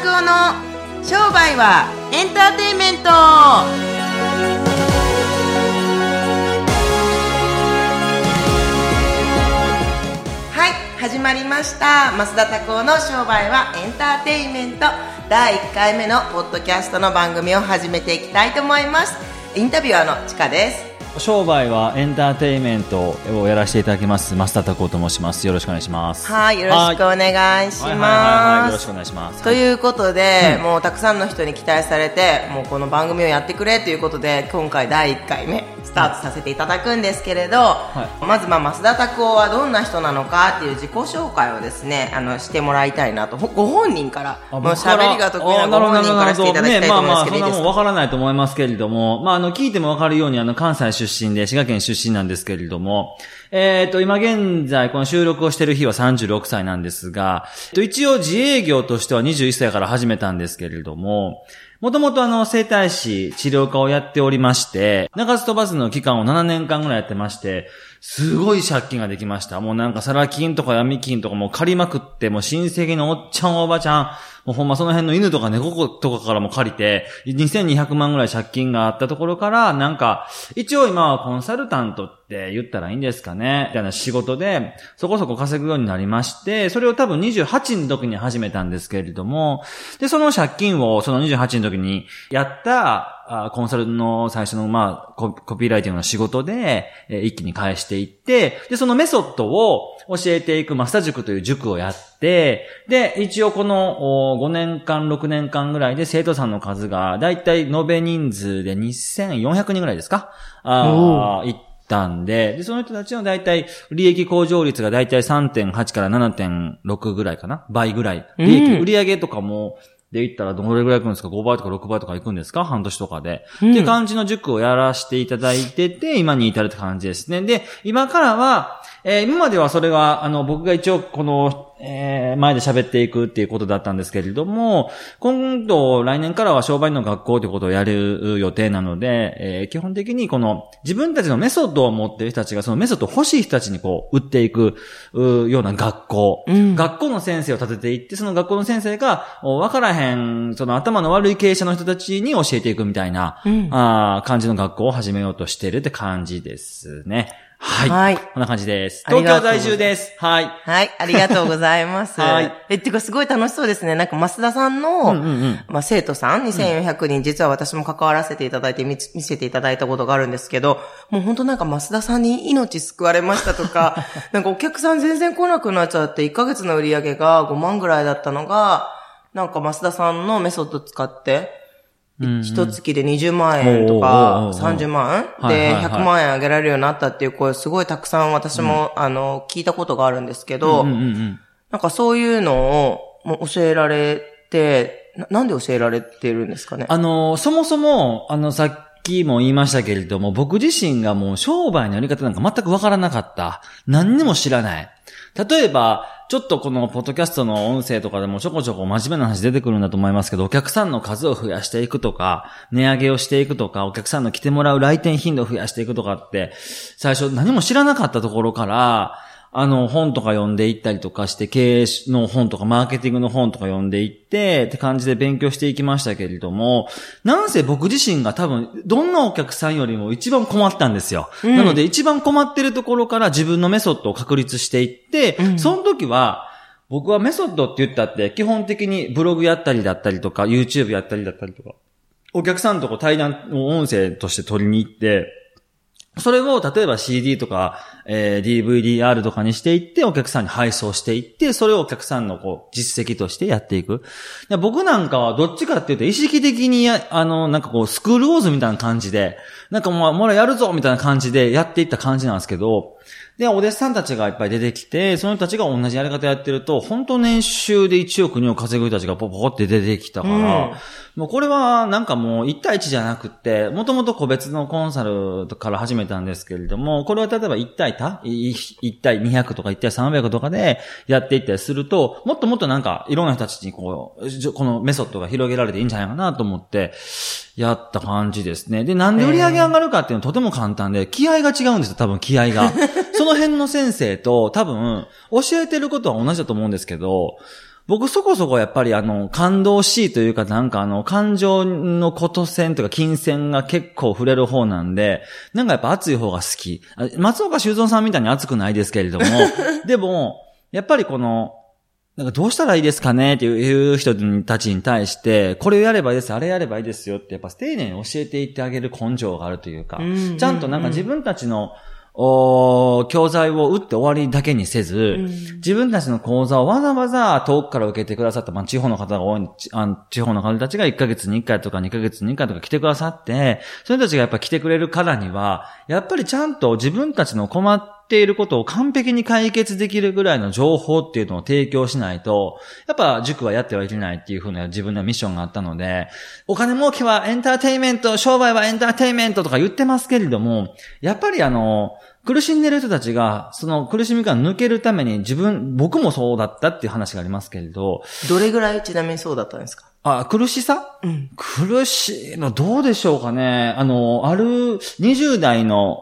拓夫の商売はエンターテインメント。はい始まりました。増田拓夫の商売はエンターテインメント。第1回目のポッドキャストの番組を始めていきたいと思います。インタビュアーのちかです。商売はエンターテインメントをやらせていただきます増田拓夫と申します。よろしくお願いします。はいよろしくお願いします。よろしくお願いします。ということで、もうたくさんの人に期待されてもうこの番組をやってくれということで今回第1回目スタートさせていただくんですけれど、はい、まずまあ増田拓夫はどんな人なのかっていう自己紹介をですねあのしてもらいたいなとご本人からもう喋りが得意なご本人からしていただきたいと思いますけど、ね、まあまあそんなもんわからないと思いますけれどもまああの聞いてもわかるようにあの関西出身で滋賀県出身なんですけれどもえっ、ー、と、今現在、この収録をしている日は36歳なんですが、一応自営業としては21歳から始めたんですけれども、もともとあの、生体師、治療科をやっておりまして、中津飛ばずの期間を7年間ぐらいやってまして、すごい借金ができました。もうなんかサラ金とか闇金とかも借りまくって、もう親戚のおっちゃんおばちゃん、もうほんまその辺の犬とか猫とかからも借りて、2200万ぐらい借金があったところから、なんか、一応今はコンサルタントって言ったらいいんですかね、みたいな仕事で、そこそこ稼ぐようになりまして、それを多分28の時に始めたんですけれども、で、その借金をその28の時にやった、コンサルの最初の、まあコ、ピーライティングの仕事で、一気に返していって、で、そのメソッドを教えていくマスタ塾という塾をやって、で、一応この5年間、6年間ぐらいで生徒さんの数が、だいたい延べ人数で2400人ぐらいですか？ああ、行ったんで、で、その人たちのだいたい利益向上率がだいたい3.8から7.6ぐらいかな？倍ぐらい。利益、売上とかも、で言ったらどれぐらい行くんですか ?5 倍とか6倍とか行くんですか？半年とかで。うん、って感じの塾をやらせていただいてて、今に至るって感じですね。で、今からは、えー、今まではそれは、あの、僕が一応このえー、前で喋っていくっていうことだったんですけれども、今度、来年からは商売の学校ということをやる予定なので、えー、基本的にこの自分たちのメソッドを持っている人たちがそのメソッドを欲しい人たちにこう、売っていくような学校、うん、学校の先生を立てていって、その学校の先生が、わからへん、その頭の悪い経営者の人たちに教えていくみたいな、うん、あ感じの学校を始めようとしてるって感じですね。はい。はい。こんな感じです。東京在住です。はい。はい。ありがとうございます。はい。え、ってかすごい楽しそうですね。なんか、増田さんの、うんうんうん、まあ、生徒さん、2400人、実は私も関わらせていただいて見、見せていただいたことがあるんですけど、もう本当なんか増田さんに命救われましたとか、なんかお客さん全然来なくなっちゃって、1ヶ月の売り上げが5万ぐらいだったのが、なんか増田さんのメソッド使って、一月で20万円とか30万で100万円あげられるようになったっていう声すごいたくさん私も、あの、聞いたことがあるんですけど、なんかそういうのを教えられて、なんで教えられてるんですかね？あの、そもそも、あの、さっきも言いましたけれども、僕自身がもう商売のやり方なんか全くわからなかった。何にも知らない。例えば、ちょっとこのポッドキャストの音声とかでもちょこちょこ真面目な話出てくるんだと思いますけど、お客さんの数を増やしていくとか、値上げをしていくとか、お客さんの来てもらう来店頻度を増やしていくとかって、最初何も知らなかったところから、あの、本とか読んでいったりとかして、経営の本とか、マーケティングの本とか読んでいって、って感じで勉強していきましたけれども、なんせ僕自身が多分、どんなお客さんよりも一番困ったんですよ。うん、なので、一番困ってるところから自分のメソッドを確立していって、うん、その時は、僕はメソッドって言ったって、基本的にブログやったりだったりとか、YouTube やったりだったりとか、お客さんとこ対談を音声として取りに行って、それを例えば CD とか、えー、DVDR とかにしていって、お客さんに配送していって、それをお客さんのこう、実績としてやっていく。で僕なんかはどっちかっていうと、意識的にや、あの、なんかこう、スクールウォーズみたいな感じで、なんかもう、もらやるぞみたいな感じでやっていった感じなんですけど、で、お弟子さんたちがいっぱい出てきて、その人たちが同じやり方やってると、本当年収で1億2億稼ぐ人たちがポポポって出てきたから、うん、もうこれはなんかもう1対1じゃなくて、もともと個別のコンサルから始めたんですけれども、これは例えば1対多 ?1 対200とか1対300とかでやっていったりすると、もっともっとなんかいろんな人たちにこう、このメソッドが広げられていいんじゃないかなと思って、やった感じですね。で、なんで売り上げ上がるかっていうのはとても簡単で、気合が違うんですよ、多分気合が。その辺の先生と多分、教えてることは同じだと思うんですけど、僕そこそこやっぱりあの、感動しいというかなんかあの、感情のこと線とか金線が結構触れる方なんで、なんかやっぱ熱い方が好き。松岡修造さんみたいに熱くないですけれども、でも、やっぱりこの、なんかどうしたらいいですかねっていう人たちに対して、これをやればいいです、あれやればいいですよって、やっぱ丁寧に教えていってあげる根性があるというか、ちゃんとなんか自分たちの、お教材を打って終わりだけにせず、うん、自分たちの講座をわざわざ遠くから受けてくださった、まあ、地方の方が多い、あ地方の方たちが1ヶ月に1回とか2ヶ月に1回とか来てくださって、それたちがやっぱ来てくれるからには、やっぱりちゃんと自分たちの困っていることを完璧に解決できるぐらいの情報っていうのを提供しないと、やっぱ塾はやってはいけないっていうふうな自分のミッションがあったので、お金儲けはエンターテイメント、商売はエンターテイメントとか言ってますけれども、やっぱりあの、苦しんでる人たちが、その苦しみから抜けるために自分、僕もそうだったっていう話がありますけれど。どれぐらいちなみにそうだったんですか？あ、苦しさ？うん。苦しいの、どうでしょうかね。あの、ある20代の、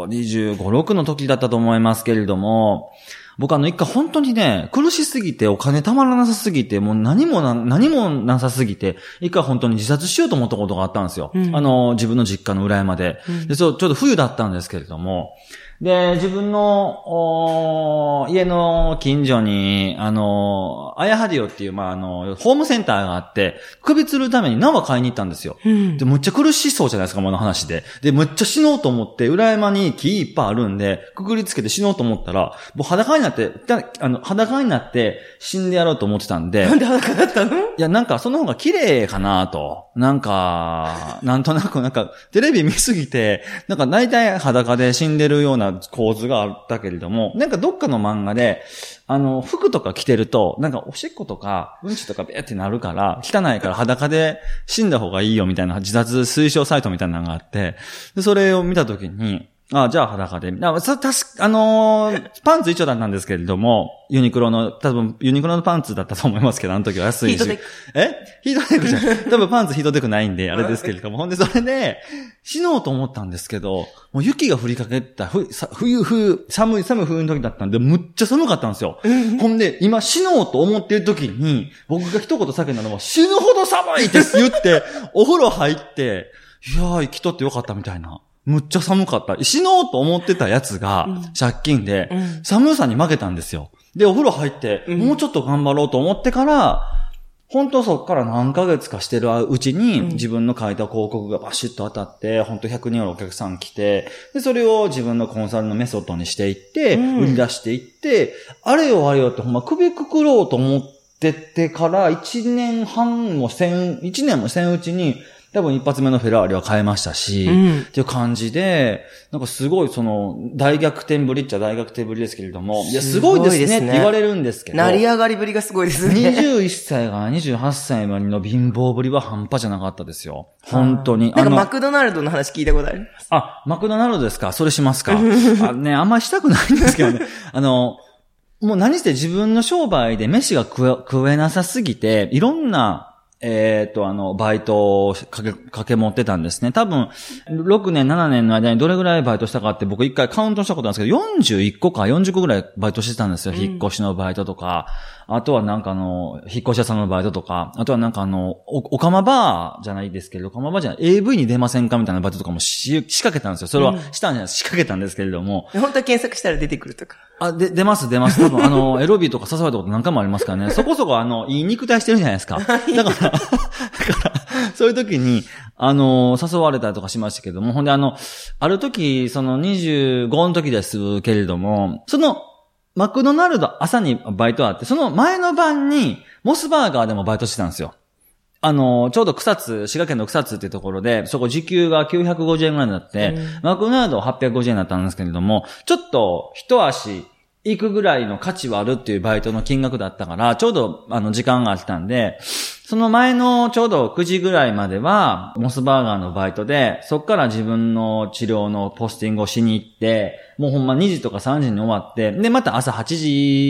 お25、6の時だったと思いますけれども、僕あの一回本当にね、苦しすぎてお金たまらなさすぎて、もう何もな、何もなさすぎて、一回本当に自殺しようと思ったことがあったんですよ。うん、あの、自分の実家の裏山で。うん、で、そう、ちょっと冬だったんですけれども、で、自分の、家の近所に、あの、あやはりよっていう、まあ、あの、ホームセンターがあって、首吊るために縄買いに行ったんですよ。うん、で、むっちゃ苦しそうじゃないですか、もの話で。で、むっちゃ死のうと思って、裏山に木いっぱいあるんで、くくりつけて死のうと思ったら、もう裸になって、あの、裸になって死んでやろうと思ってたんで。なんで裸だったの？いや、なんかその方が綺麗かなと。なんか、なんとなくなんか、テレビ見すぎて、なんか大体裸で死んでるような構図があったけれども、なんかどっかの漫画で、あの、服とか着てると、なんかおしっことか、うんちとかべーってなるから、汚いから裸で死んだ方がいいよみたいな自殺推奨サイトみたいなのがあって、でそれを見たときに、あじゃあ裸で。あ、そ、たし、あのー、パンツ一応だったんですけれども、ユニクロの、多分、ユニクロのパンツだったと思いますけど、あの時は安いし。ヒートテック。え？ヒートテックじゃん。多分パンツヒートテックないんで、あれですけれども。ほんで、それで、死のうと思ったんですけど、もう雪が降りかけた、ふ、冬、冬、寒い、寒い冬の時だったんで、むっちゃ寒かったんですよ。ほんで、今死のうと思ってる時に、僕が一言叫んだのは、死ぬほど寒いって言って、お風呂入って、いやー、生きとってよかったみたいな。むっちゃ寒かった。死のうと思ってたやつが、借金で、寒さに負けたんですよ。で、お風呂入って、もうちょっと頑張ろうと思ってから、本当そっから何ヶ月かしてるうちに、自分の書いた広告がバシッと当たって、本当100人のお客さん来て、で、それを自分のコンサルのメソッドにしていって、売り出していって、あれよあれよってほんま首くくろうと思っててから1年半もせん、1年もせんうちに、多分一発目のフェラーリは変えましたし、うん、っていう感じで、なんかすごいその、大逆転ぶりっちゃ大逆転ぶりですけれども、いや、すごいですねって言われるんですけど。成り上がりぶりがすごいですね。21歳が28歳までの貧乏ぶりは半端じゃなかったですよ。本当に。なんかマクドナルドの話聞いたことあります。あ、マクドナルドですか？それしますか？あね、あんまりしたくないんですけどね。あの、もう何して自分の商売で飯が食えなさすぎて、いろんなえっ、ー、と、あの、バイトをかけ、かけ持ってたんですね。多分、6年、7年の間にどれぐらいバイトしたかって僕一回カウントしたことなんですけど、41個か40個ぐらいバイトしてたんですよ。引っ越しのバイトとか、あとはなんかあの、引っ越し屋さんのバイトとか、あとはなんかあの、お、おかまバーじゃないですけど、おかまバーじゃない、AV に出ませんかみたいなバイトとかもし、仕掛けたんですよ。それはしたんじゃない、仕掛けたんですけれども。本当は検索したら出てくるとか。あ、で、出ます、出ます。多分あの、エロビーとか誘われたこと何回もありますからね。そこそこあの、いい肉体してるじゃないですか。だから、だから、そういう時に、あの、誘われたりとかしましたけども、ほんであの、ある時、その25の時ですけれども、その、マクドナルド朝にバイトあって、その前の晩に、モスバーガーでもバイトしてたんですよ。あの、ちょうど草津、滋賀県の草津っていうところで、そこ時給が950円ぐらいになって、うん、マクドナルド850円だったんですけれども、ちょっと一足行くぐらいの価値はあるっていうバイトの金額だったから、ちょうどあの時間があったんで、その前のちょうど9時ぐらいまでは、モスバーガーのバイトで、そっから自分の治療のポスティングをしに行って、もうほんま2時とか3時に終わって、で、また朝8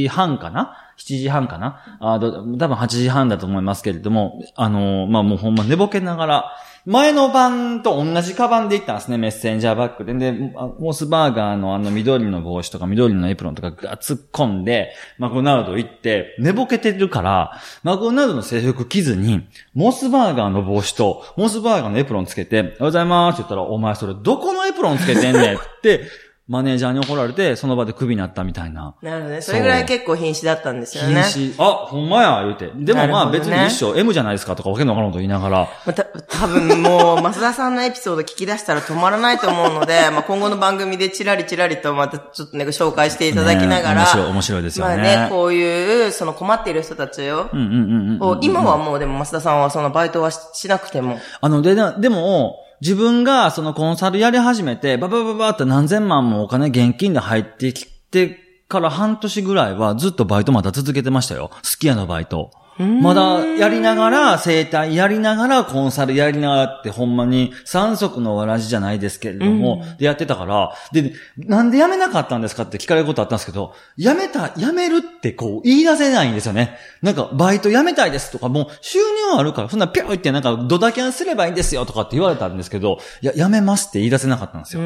時半かな ?7 時半かな？あ多分8時半だと思いますけれども、あのー、まあ、もうほんま寝ぼけながら、前の版と同じカバンで行ったんですね、メッセンジャーバッグで。で、モスバーガーのあの緑の帽子とか緑のエプロンとかが突っ込んで、マクドナルド行って、寝ぼけてるから、マクドナルドの制服着ずに、モスバーガーの帽子と、モスバーガーのエプロンつけて、おはようございますって言ったら、お前それどこのエプロンつけてんねんって、マネージャーに怒られて、その場でクビになったみたいな。なるほどね。それぐらい結構瀕死だったんですよね。瀕死。あ、ほんまや、言うて。でもまあ別に一緒、M じゃないですかとかわけのわからんこと言いながら。また、多分もう、増田さんのエピソード聞き出したら止まらないと思うので、まあ今後の番組でチラリチラリとまたちょっとね、紹介していただきながら。面白い、面白いですよね。まあね、こういう、その困っている人たちよ。うんうんうんうん。今はもうでも増田さんはそのバイトはしなくても。あの、で、でも、自分がそのコンサルやり始めて、ばばばばって何千万もお金現金で入ってきてから半年ぐらいはずっとバイトまた続けてましたよ。好きやのバイト。まだやりながら、生態やりながら、コンサルやりながらってほんまに三足のわらじじゃないですけれども、でやってたから、で、なんで辞めなかったんですかって聞かれることあったんですけど、辞めた、辞めるってこう言い出せないんですよね。なんか、バイト辞めたいですとか、もう収入あるから、そんなピューってなんかドタキャンすればいいんですよとかって言われたんですけど、いや、辞めますって言い出せなかったんですよ。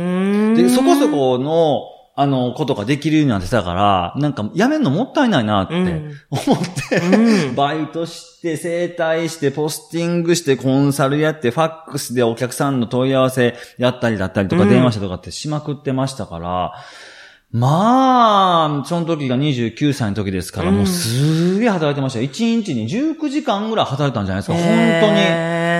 で、そこそこの、あの、ことができるようになってたから、なんか、やめんのもったいないなって思って、うん、バイトして、整体して、ポスティングして、コンサルやって、ファックスでお客さんの問い合わせやったりだったりとか、電話したとかってしまくってましたから、まあ、その時が29歳の時ですから、うん、もうすげえ働いてましたよ。1日に19時間ぐらい働いたんじゃないですか、本当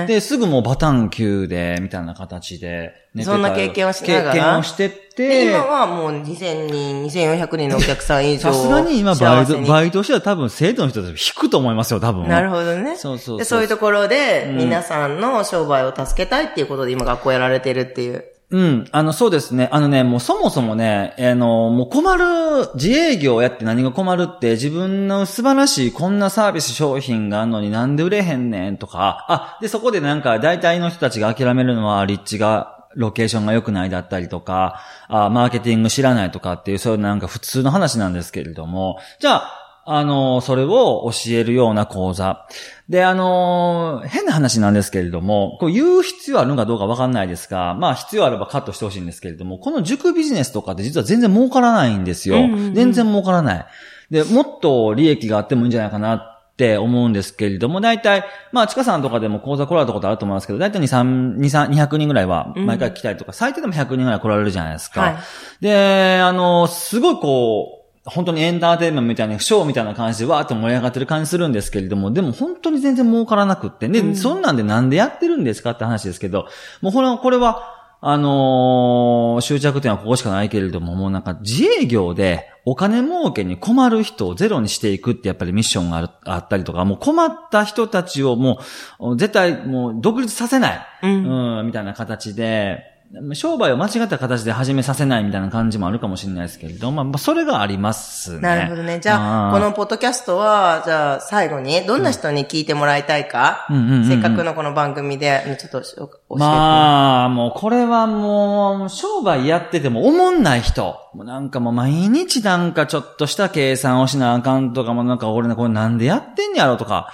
に。で、すぐもうバタン級で、みたいな形でそんな経験をしながら？経験をしてって。今はもう2000人、2400人のお客さん以上。さすがに今バイト、バイトしては多分生徒の人たち引くと思いますよ、多分。なるほどね。そうそうそうそういうところで、皆さんの商売を助けたいっていうことで今学校やられてるっていう。うん。あの、そうですね。あのね、もうそもそもね、あの、もう困る、自営業やって何が困るって、自分の素晴らしいこんなサービス商品があるのになんで売れへんねんとか、あ、で、そこでなんか大体の人たちが諦めるのは、立地が、ロケーションが良くないだったりとか、あマーケティング知らないとかっていう、そういうなんか普通の話なんですけれども、じゃあ、あの、それを教えるような講座。で、あの、変な話なんですけれども、こう言う必要あるのかどうかわかんないですが、まあ必要あればカットしてほしいんですけれども、この塾ビジネスとかって実は全然儲からないんですよ。うんうんうん、全然儲からない。で、もっと利益があってもいいんじゃないかなって思うんですけれども、大体、まあ、ちかさんとかでも講座来られたことあると思いますけど、大体2、3、2、3、200人ぐらいは毎回来たりとか、うん、最低でも100人ぐらい来られるじゃないですか。はい、で、あの、すごいこう、本当にエンターテインメントみたいな、ショーみたいな感じでわーっと盛り上がってる感じするんですけれども、でも本当に全然儲からなくって、ね、うん、そんなんでなんでやってるんですかって話ですけど、もうこれこれは、あのー、終着点はここしかないけれども、もうなんか自営業でお金儲けに困る人をゼロにしていくってやっぱりミッションがあるあったりとか、もう困った人たちをもう絶対もう独立させない、うん、うんみたいな形で、商売を間違った形で始めさせないみたいな感じもあるかもしれないですけれど、まあ、それがありますね。なるほどね。じゃあ、このポッドキャストは、じゃあ、最後に、どんな人に聞いてもらいたいか、せっかくのこの番組で、ちょっと教えて。まあ、もう、これはもう、商売やってても、おもんない人。なんかもう、毎日なんかちょっとした計算をしなあかんとかも、なんか俺ね、これなんでやってんやろとか。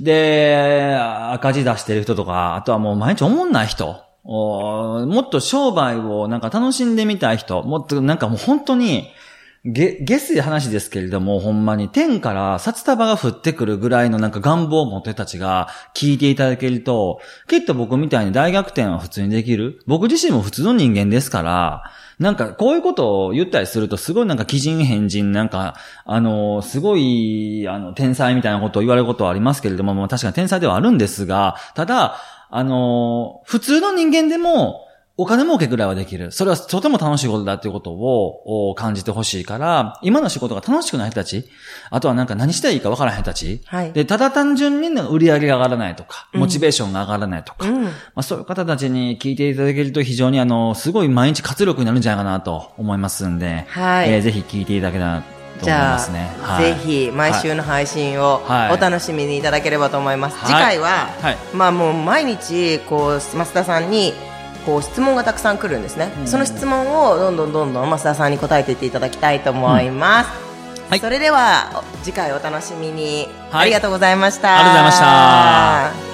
で、赤字出してる人とか、あとはもう毎日おもんない人。おもっと商売をなんか楽しんでみたい人、もっとなんかもう本当に、げ、ゲスい話ですけれども、ほんまに天から札束が降ってくるぐらいのなんか願望を持ってたちが聞いていただけると、きっと僕みたいに大学点は普通にできる。僕自身も普通の人間ですから、なんかこういうことを言ったりするとすごいなんか奇人変人なんか、あの、すごい、あの、天才みたいなことを言われることはありますけれども、まあ確かに天才ではあるんですが、ただ、あのー、普通の人間でも、お金儲けぐらいはできる。それはとても楽しいことだっていうことを感じてほしいから、今の仕事が楽しくない人たち、あとはなんか何したらいいかわからない人たち、はい、で、ただ単純に売り上げが上がらないとか、モチベーションが上がらないとか、うん、まあ、そういう方たちに聞いていただけると非常にあの、すごい毎日活力になるんじゃないかなと思いますんで、はい、えー、ぜひ聞いていただけたらじゃあ、ね。はい、ぜひ毎週の配信をお楽しみにいただければと思います、はい、次回は、はい、まあもう毎日こう増田さんにこう質問がたくさん来るんですね、うん、その質問をどんどんどんどん増田さんに答えていっていただきたいと思います、うん、それでは次回お楽しみに、ありがとうございました。ありがとうございました